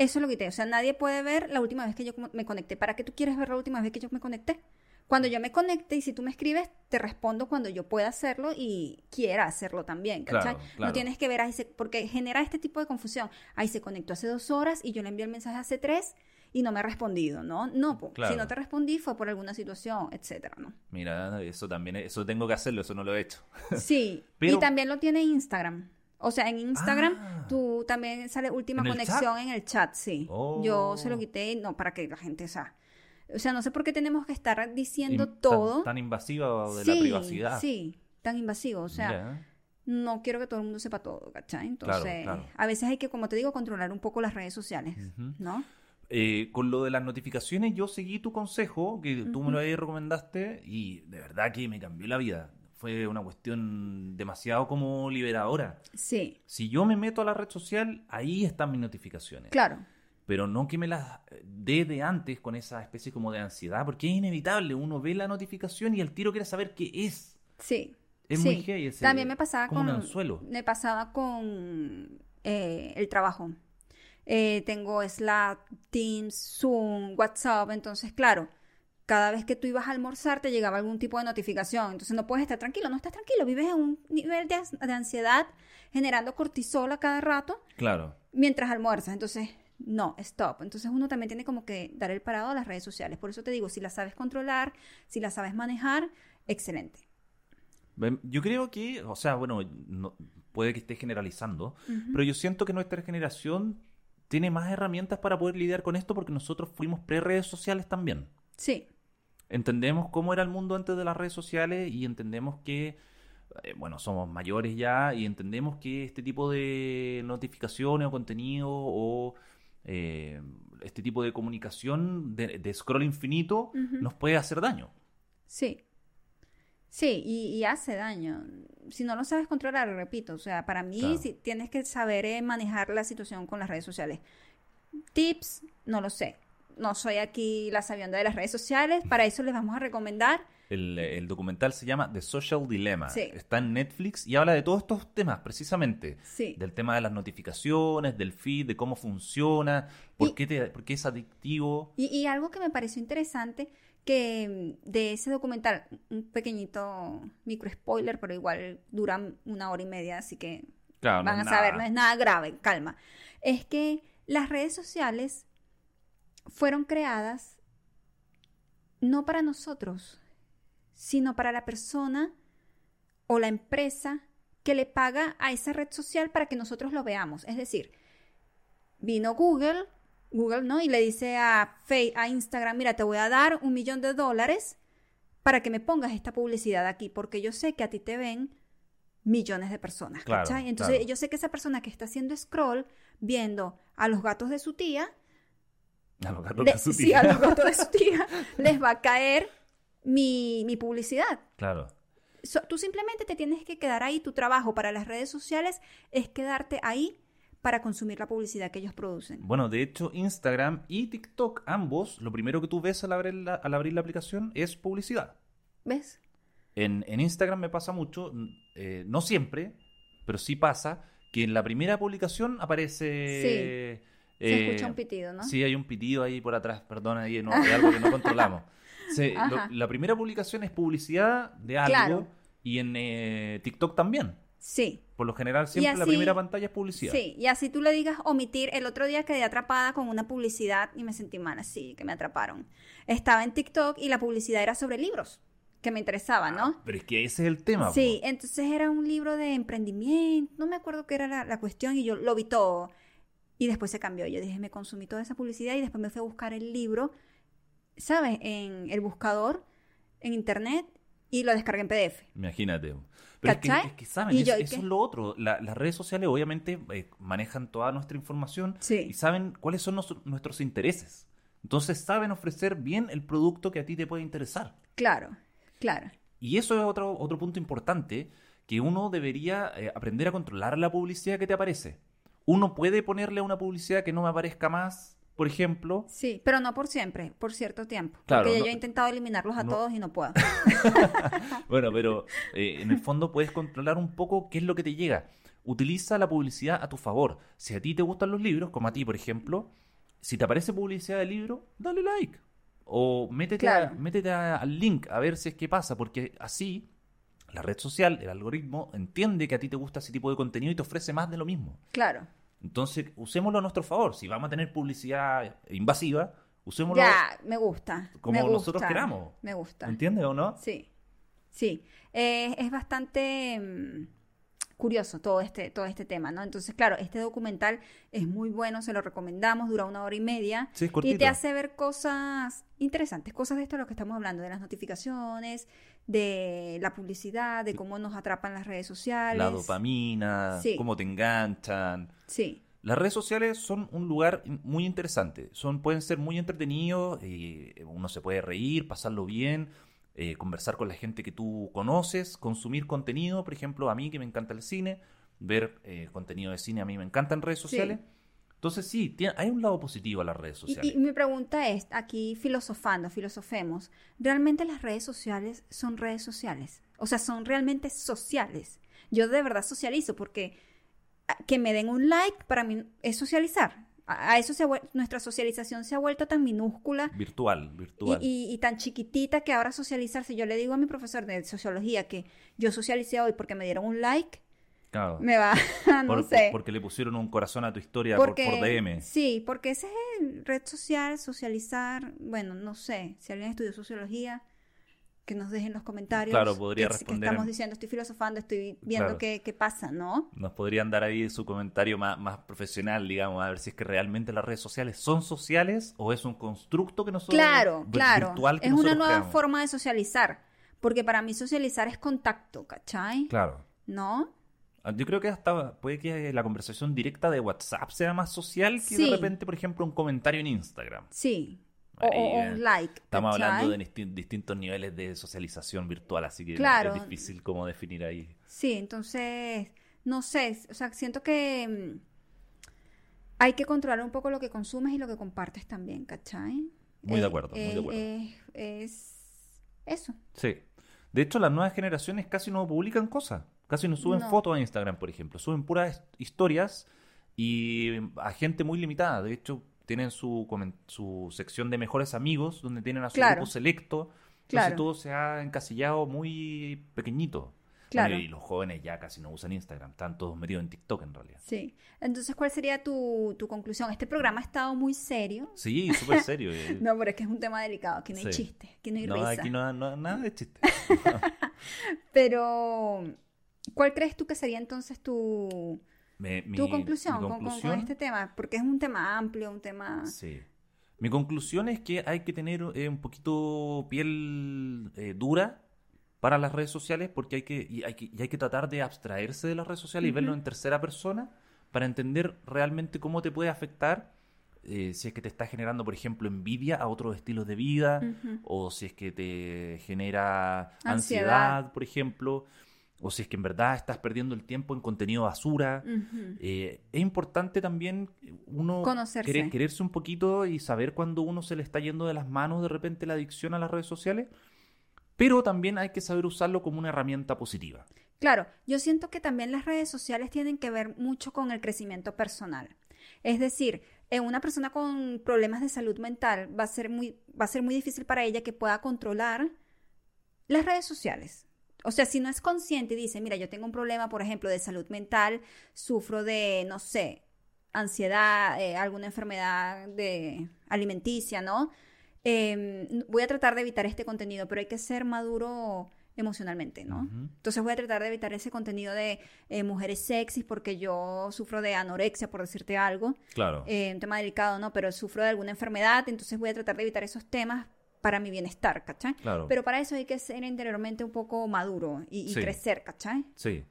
Eso lo quité. O sea, nadie puede ver la última vez que yo me conecté. ¿Para qué tú quieres ver la última vez que yo me conecté? Cuando yo me conecte y si tú me escribes, te respondo cuando yo pueda hacerlo y quiera hacerlo también, ¿cachai? Claro, No tienes que ver ahí, se- porque genera este tipo de confusión. Ahí se conectó hace dos horas y yo le envié el mensaje hace tres y no me ha respondido, ¿no? No, po. Claro. si no te respondí fue por alguna situación, etcétera, ¿no? Mira, eso también, eso tengo que hacerlo, eso no lo he hecho. Sí, Pero- y también lo tiene Instagram. O sea, en Instagram Ah. tú también sale última ¿En el conexión en el chat, sí. Yo se lo Oh. quité, no, para que la gente, o sea, o sea, no sé por qué tenemos que estar diciendo Im- tan- todo. Tan, invasiva de sí, la privacidad. sí, tan invasivo, o sea, no quiero que todo el mundo sepa todo, ¿cachai? Entonces, claro. a veces hay que, como te digo, controlar un poco las redes sociales. ¿no? Eh, con lo de las notificaciones, yo seguí tu consejo, que tú me lo recomendaste, y de verdad que me cambió la vida. Fue una cuestión demasiado como liberadora. Sí, Si yo me meto a la red social, ahí están mis notificaciones. claro, Pero no que me las dé de antes con esa especie como de ansiedad, porque es inevitable. Uno ve la notificación y el tiro quiere saber qué es. sí. Es sí. muy heavy ese- También me pasaba como con un anzuelo. me pasaba con eh, el trabajo. Eh, tengo Slack, Teams, Zoom, WhatsApp, entonces claro, cada vez que tú ibas a almorzar te llegaba algún tipo de notificación, entonces no puedes estar tranquilo, no estás tranquilo, vives en un nivel de, de ansiedad generando cortisol a cada rato Claro. mientras almuerzas, entonces no, stop. Entonces uno también tiene como que dar el parado a las redes sociales. Por eso te digo, si las sabes controlar, si las sabes manejar, excelente. Yo creo que, o sea, bueno, no- puede que esté generalizando, pero yo siento que nuestra generación tiene más herramientas para poder lidiar con esto porque nosotros fuimos pre-redes sociales también. Sí, Entendemos cómo era el mundo antes de las redes sociales y entendemos que, eh, bueno, somos mayores ya y entendemos que este tipo de notificaciones o contenido o eh, este tipo de comunicación de, de scroll infinito nos puede hacer daño. Sí. Sí, y, y hace daño. Si no lo sabes controlar, repito, o sea, para mí Claro. sí tienes que saber eh, manejar la situación con las redes sociales. Tips, no lo sé. No soy aquí la sabionda de las redes sociales, para eso les vamos a recomendar. El, el documental se llama The Social Dilemma. Sí. Está en Netflix y habla de todos estos temas, precisamente. Sí. Del tema de las notificaciones, del feed, de cómo funciona, por, Y- qué, te- por qué es adictivo. Y, y algo que me pareció interesante, que mm, de ese documental, un pequeñito micro spoiler, pero igual dura una hora y media, así que Claro, van a saber, nada. no es nada grave, calma. Es que las redes sociales fueron creadas no para nosotros, sino para la persona o la empresa que le paga a esa red social para que nosotros lo veamos. Es decir, vino Google, Google, ¿no? Y le dice a, Fe- a Instagram, mira, te voy a dar un millón de dólares para que me pongas esta publicidad aquí, porque yo sé que a ti te ven millones de personas, Claro, ¿cachai? Entonces claro. yo sé que esa persona que está haciendo scroll, viendo a los gatos de su tía, A los gatos de su sí, tía. a los gatos de su tía, les va a caer mi, mi publicidad. Claro. So- tú simplemente te tienes que quedar ahí. Tu trabajo para las redes sociales es quedarte ahí para consumir la publicidad que ellos producen. Bueno, de hecho, Instagram y TikTok, ambos, lo primero que tú ves al abrir la, al abrir la aplicación es publicidad. ¿Ves? En, en Instagram me pasa mucho, n- eh, no siempre, pero sí pasa, que en la primera publicación aparece... Se eh, escucha un pitido, ¿no? Sí, hay un pitido ahí por atrás, perdón, ahí no, es algo que no controlamos. Se- lo- Ajá. la primera publicación es publicidad de algo Claro. y en eh, TikTok también. Sí. Por lo general siempre la primera pantalla es publicidad. Sí, y así tú le digas omitir. El otro día quedé atrapada con una publicidad y me sentí mal así, que me atraparon. Estaba en TikTok y la publicidad era sobre libros, que me interesaba, ¿no? Ah, pero es que ese es el tema. Sí, po. entonces era un libro de emprendimiento, no me acuerdo qué era la, la cuestión y yo lo vi todo. Y después se cambió. Yo dije, me consumí toda esa publicidad y después me fui a buscar el libro, ¿sabes? En el buscador, en internet y lo descargué en PDF. Imagínate. Pero es que, es que, ¿saben? Eso, yo, ¿y eso qué? es lo otro. La- las redes sociales obviamente eh, manejan toda nuestra información Sí. y saben cuáles son nos- nuestros intereses. Entonces saben ofrecer bien el producto que a ti te puede interesar. Claro, claro. Y eso es otro, otro punto importante, que uno debería eh, aprender a controlar la publicidad que te aparece. Uno puede ponerle a una publicidad que no me aparezca más, por ejemplo. Sí, pero no por siempre, por cierto tiempo. Claro, porque no- yo he intentado eliminarlos a no- todos y no puedo. Bueno, pero eh, en el fondo puedes controlar un poco qué es lo que te llega. Utiliza la publicidad a tu favor. Si a ti te gustan los libros, como a ti, por ejemplo, si te aparece publicidad de libro, dale like. O métete, a- métete a- al link a ver si es que pasa, porque así la red social, el algoritmo, entiende que a ti te gusta ese tipo de contenido y te ofrece más de lo mismo. Claro. Entonces, usémoslo a nuestro favor. Si vamos a tener publicidad invasiva, usémoslo. Ya, me gusta. como me gusta, nosotros queramos. Me gusta. ¿Entiendes o no? Sí, sí. Eh, es bastante mm, curioso todo este, todo este tema, ¿no? Entonces, claro, este documental es muy bueno, se lo recomendamos, dura una hora y media. Sí, es Y te hace ver cosas interesantes, cosas de esto de lo que estamos hablando, de las notificaciones, de la publicidad, de cómo nos atrapan las redes sociales. La dopamina, Sí. cómo te enganchan. Sí, Las redes sociales son un lugar muy interesante. Son, pueden ser muy entretenidos, y uno se puede reír, pasarlo bien, eh, conversar con la gente que tú conoces, consumir contenido, por ejemplo, a mí que me encanta el cine, ver eh, contenido de cine a mí me encanta en redes Sí. sociales. Entonces sí, tiene- hay un lado positivo a las redes Y, sociales. y mi pregunta es, aquí filosofando, filosofemos, ¿realmente las redes sociales son redes sociales? O sea, son realmente sociales. Yo de verdad socializo porque ah, que me den un like para mí es socializar. A, a eso se ha nuestra socialización se ha vuelto tan minúscula Virtual, virtual. y- y tan chiquitita que ahora socializarse. Yo le digo a mi profesor de sociología que yo socialicé hoy porque me dieron un like, Claro. me va, no Por- sé. Porque le pusieron un corazón a tu historia por, Porque, por DM. Sí, porque ese es el red social, socializar, bueno, no sé, si alguien estudió sociología, que nos dejen los comentarios. Claro, podría que, que responder estamos en- diciendo, estoy filosofando, estoy viendo Claro. qué, qué pasa, ¿no? Nos podrían dar ahí su comentario más, más profesional, digamos, a ver si es que realmente las redes sociales son sociales o es un constructo que nosotros Claro, claro. virtual que Es una nueva creamos. forma de socializar, porque para mí socializar es contacto, ¿cachai? Claro. ¿No? Ah, Yo creo que hasta puede que la conversación directa de WhatsApp sea más social que Sí. de repente, por ejemplo, un comentario en Instagram. Sí. O, un like. Estamos ¿cachai? hablando de disti- distintos niveles de socialización virtual, así que Claro. es difícil como definir ahí. Sí, entonces, no sé, o sea, siento que mm, hay que controlar un poco lo que consumes y lo que compartes también, ¿cachai? Muy de Eh, acuerdo, muy de eh, acuerdo. eh, es eso. Sí. De hecho, las nuevas generaciones casi no publican cosas. Casi no suben No. fotos a Instagram, por ejemplo. Suben puras historias y a gente muy limitada. De hecho, tienen su, su sección de mejores amigos, donde tienen a su Claro. grupo selecto. Entonces Claro. todo se ha encasillado muy pequeñito. Claro. Bueno, y los jóvenes ya casi no usan Instagram. Están todos metidos en TikTok, en realidad. Sí. Entonces, ¿cuál sería tu, tu conclusión? Este programa ha estado muy serio. Sí, súper serio. No, pero es que es un tema delicado. Aquí no hay Sí. chiste, aquí no hay no, risa. aquí no, no- nada de chiste. Pero, ¿cuál crees tú que sería entonces tu, Me- mi- tu mi conclusión, con- este tema? Porque es un tema amplio, un tema... Sí. Mi conclusión es que hay que tener eh, un poquito piel eh, dura para las redes sociales porque hay que y, hay que y hay que tratar de abstraerse de las redes sociales y verlo en tercera persona para entender realmente cómo te puede afectar eh, si es que te está generando, por ejemplo, envidia a otros estilos de vida o si es que te genera Ansiedad. ansiedad, por ejemplo, o si es que en verdad estás perdiendo el tiempo en contenido basura. Eh, es importante también uno Conocerse. querer- quererse un poquito y saber cuando uno se le está yendo de las manos de repente la adicción a las redes sociales, pero también hay que saber usarlo como una herramienta positiva. Claro, yo siento que también las redes sociales tienen que ver mucho con el crecimiento personal. Es decir, en una persona con problemas de salud mental va a ser muy, va a ser muy difícil para ella que pueda controlar las redes sociales. O sea, si no es consciente y dice, mira, yo tengo un problema, por ejemplo, de salud mental, sufro de, no sé, ansiedad, eh, alguna enfermedad de alimenticia, ¿no? Em, voy a tratar de evitar este contenido, pero hay que ser maduro emocionalmente, ¿no? Entonces voy a tratar de evitar ese contenido de eh, mujeres sexys porque yo sufro de anorexia, por decirte algo. Claro. Eh, un tema delicado, ¿no? Pero sufro de alguna enfermedad, entonces voy a tratar de evitar esos temas para mi bienestar, ¿cachai? Claro. Pero para eso hay que ser interiormente un poco maduro y, y Sí. crecer, ¿cachai? Sí.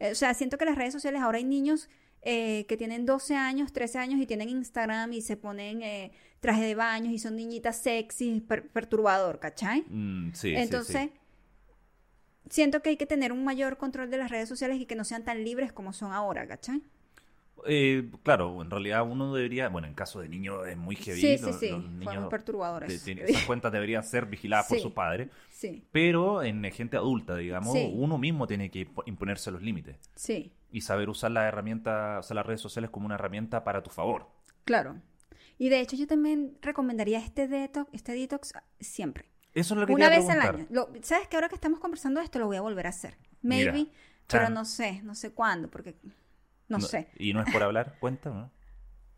Eh, O sea, siento que las redes sociales ahora hay niños eh, que tienen 12 años, 13 años y tienen Instagram y se ponen eh, traje de baños y son niñitas sexy, per- perturbador, ¿cachai? Mm, sí, sí, Entonces, sí. siento que hay que tener un mayor control de las redes sociales y que no sean tan libres como son ahora, ¿cachai? Eh, claro, en realidad uno debería, bueno, en caso de niños es muy heavy. Sí, sí, los- sí, los niños muy perturbador de- eso. de- esas cuentas deberían ser vigiladas por Sí. sus padres. Sí, Pero en gente adulta, digamos, Sí. uno mismo tiene que impo- imponerse los límites sí, y saber usar las herramientas, o sea, las redes sociales como una herramienta para tu favor. claro. Y de hecho yo también recomendaría este detox, este detox siempre. Eso es lo que Una vez al año. Lo- ¿Sabes que ahora que estamos conversando de esto lo voy a volver a hacer? Mira, Maybe, pero no sé, no sé cuándo, porque no, sé. Y no es por hablar, cuenta, ¿no?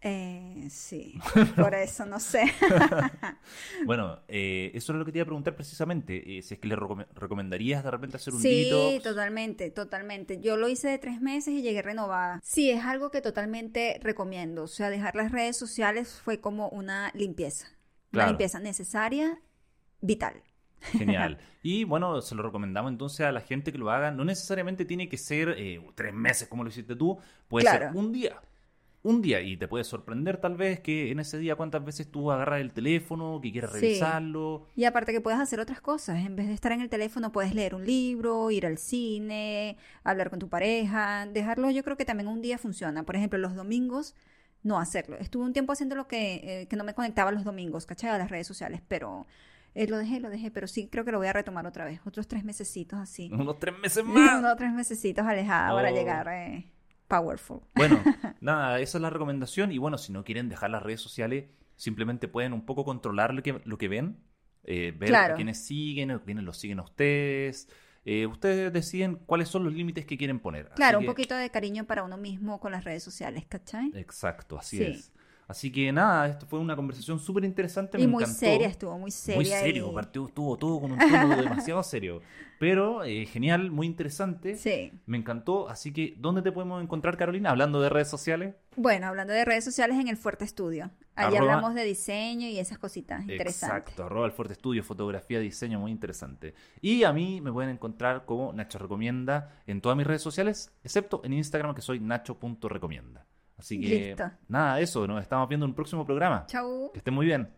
Eh, sí, por eso no sé. Bueno, eh, eso es lo que te iba a preguntar precisamente. eh, si es que le recome- recomendarías de repente hacer un Sí, detox. totalmente, totalmente. Yo lo hice de tres meses y llegué renovada. Sí, es algo que totalmente recomiendo. O sea, dejar las redes sociales fue como una limpieza. Una Claro. limpieza necesaria, vital. Genial. Y bueno, se lo recomendamos entonces a la gente que lo haga. No necesariamente tiene que ser eh, tres meses como lo hiciste tú. Puede Claro. ser un día. Un día. Y te puede sorprender tal vez que en ese día cuántas veces tú agarras el teléfono, que quieres Sí. revisarlo. Y aparte que puedes hacer otras cosas. En vez de estar en el teléfono, puedes leer un libro, ir al cine, hablar con tu pareja. Dejarlo, yo creo que también un día funciona. Por ejemplo, los domingos, no hacerlo. Estuve un tiempo haciendo lo que, eh, que no me conectaba los domingos, ¿cachai? A las redes sociales, pero eh, lo dejé, lo dejé. Pero sí creo que lo voy a retomar otra vez. Otros tres mesecitos así. Unos tres meses más. Unos tres mesecitos alejada para Oh. llegar eh, powerful. Bueno, nada, esa es la recomendación. Y bueno, si no quieren dejar las redes sociales, simplemente pueden un poco controlar lo que, lo que ven, eh, ver Claro. a quiénes siguen, a quiénes los siguen a ustedes. Eh, ustedes deciden cuáles son los límites que quieren poner. Claro, un poquito de cariño para uno mismo con las redes sociales, ¿cachai? Exacto, así Sí. es. Así que nada, esto fue una conversación súper interesante. Y me muy encantó. seria, estuvo muy seria. Muy serio, y- partió, estuvo todo con un tono demasiado serio. Pero eh, genial, muy interesante. Sí. Me encantó. Así que, ¿dónde te podemos encontrar, Carolina? Hablando de redes sociales. Bueno, hablando de redes sociales en el Fuerte Estudio. Allí Arroba- hablamos de diseño y esas cositas interesantes. Exacto, arroba el Fuerte Estudio, fotografía, diseño, muy interesante. Y a mí me pueden encontrar como Nacho Recomienda en todas mis redes sociales, excepto en Instagram, que soy nacho.recomienda. Así que, Listo. nada, eso, nos estamos viendo en un próximo programa. Chau. Que estén muy bien.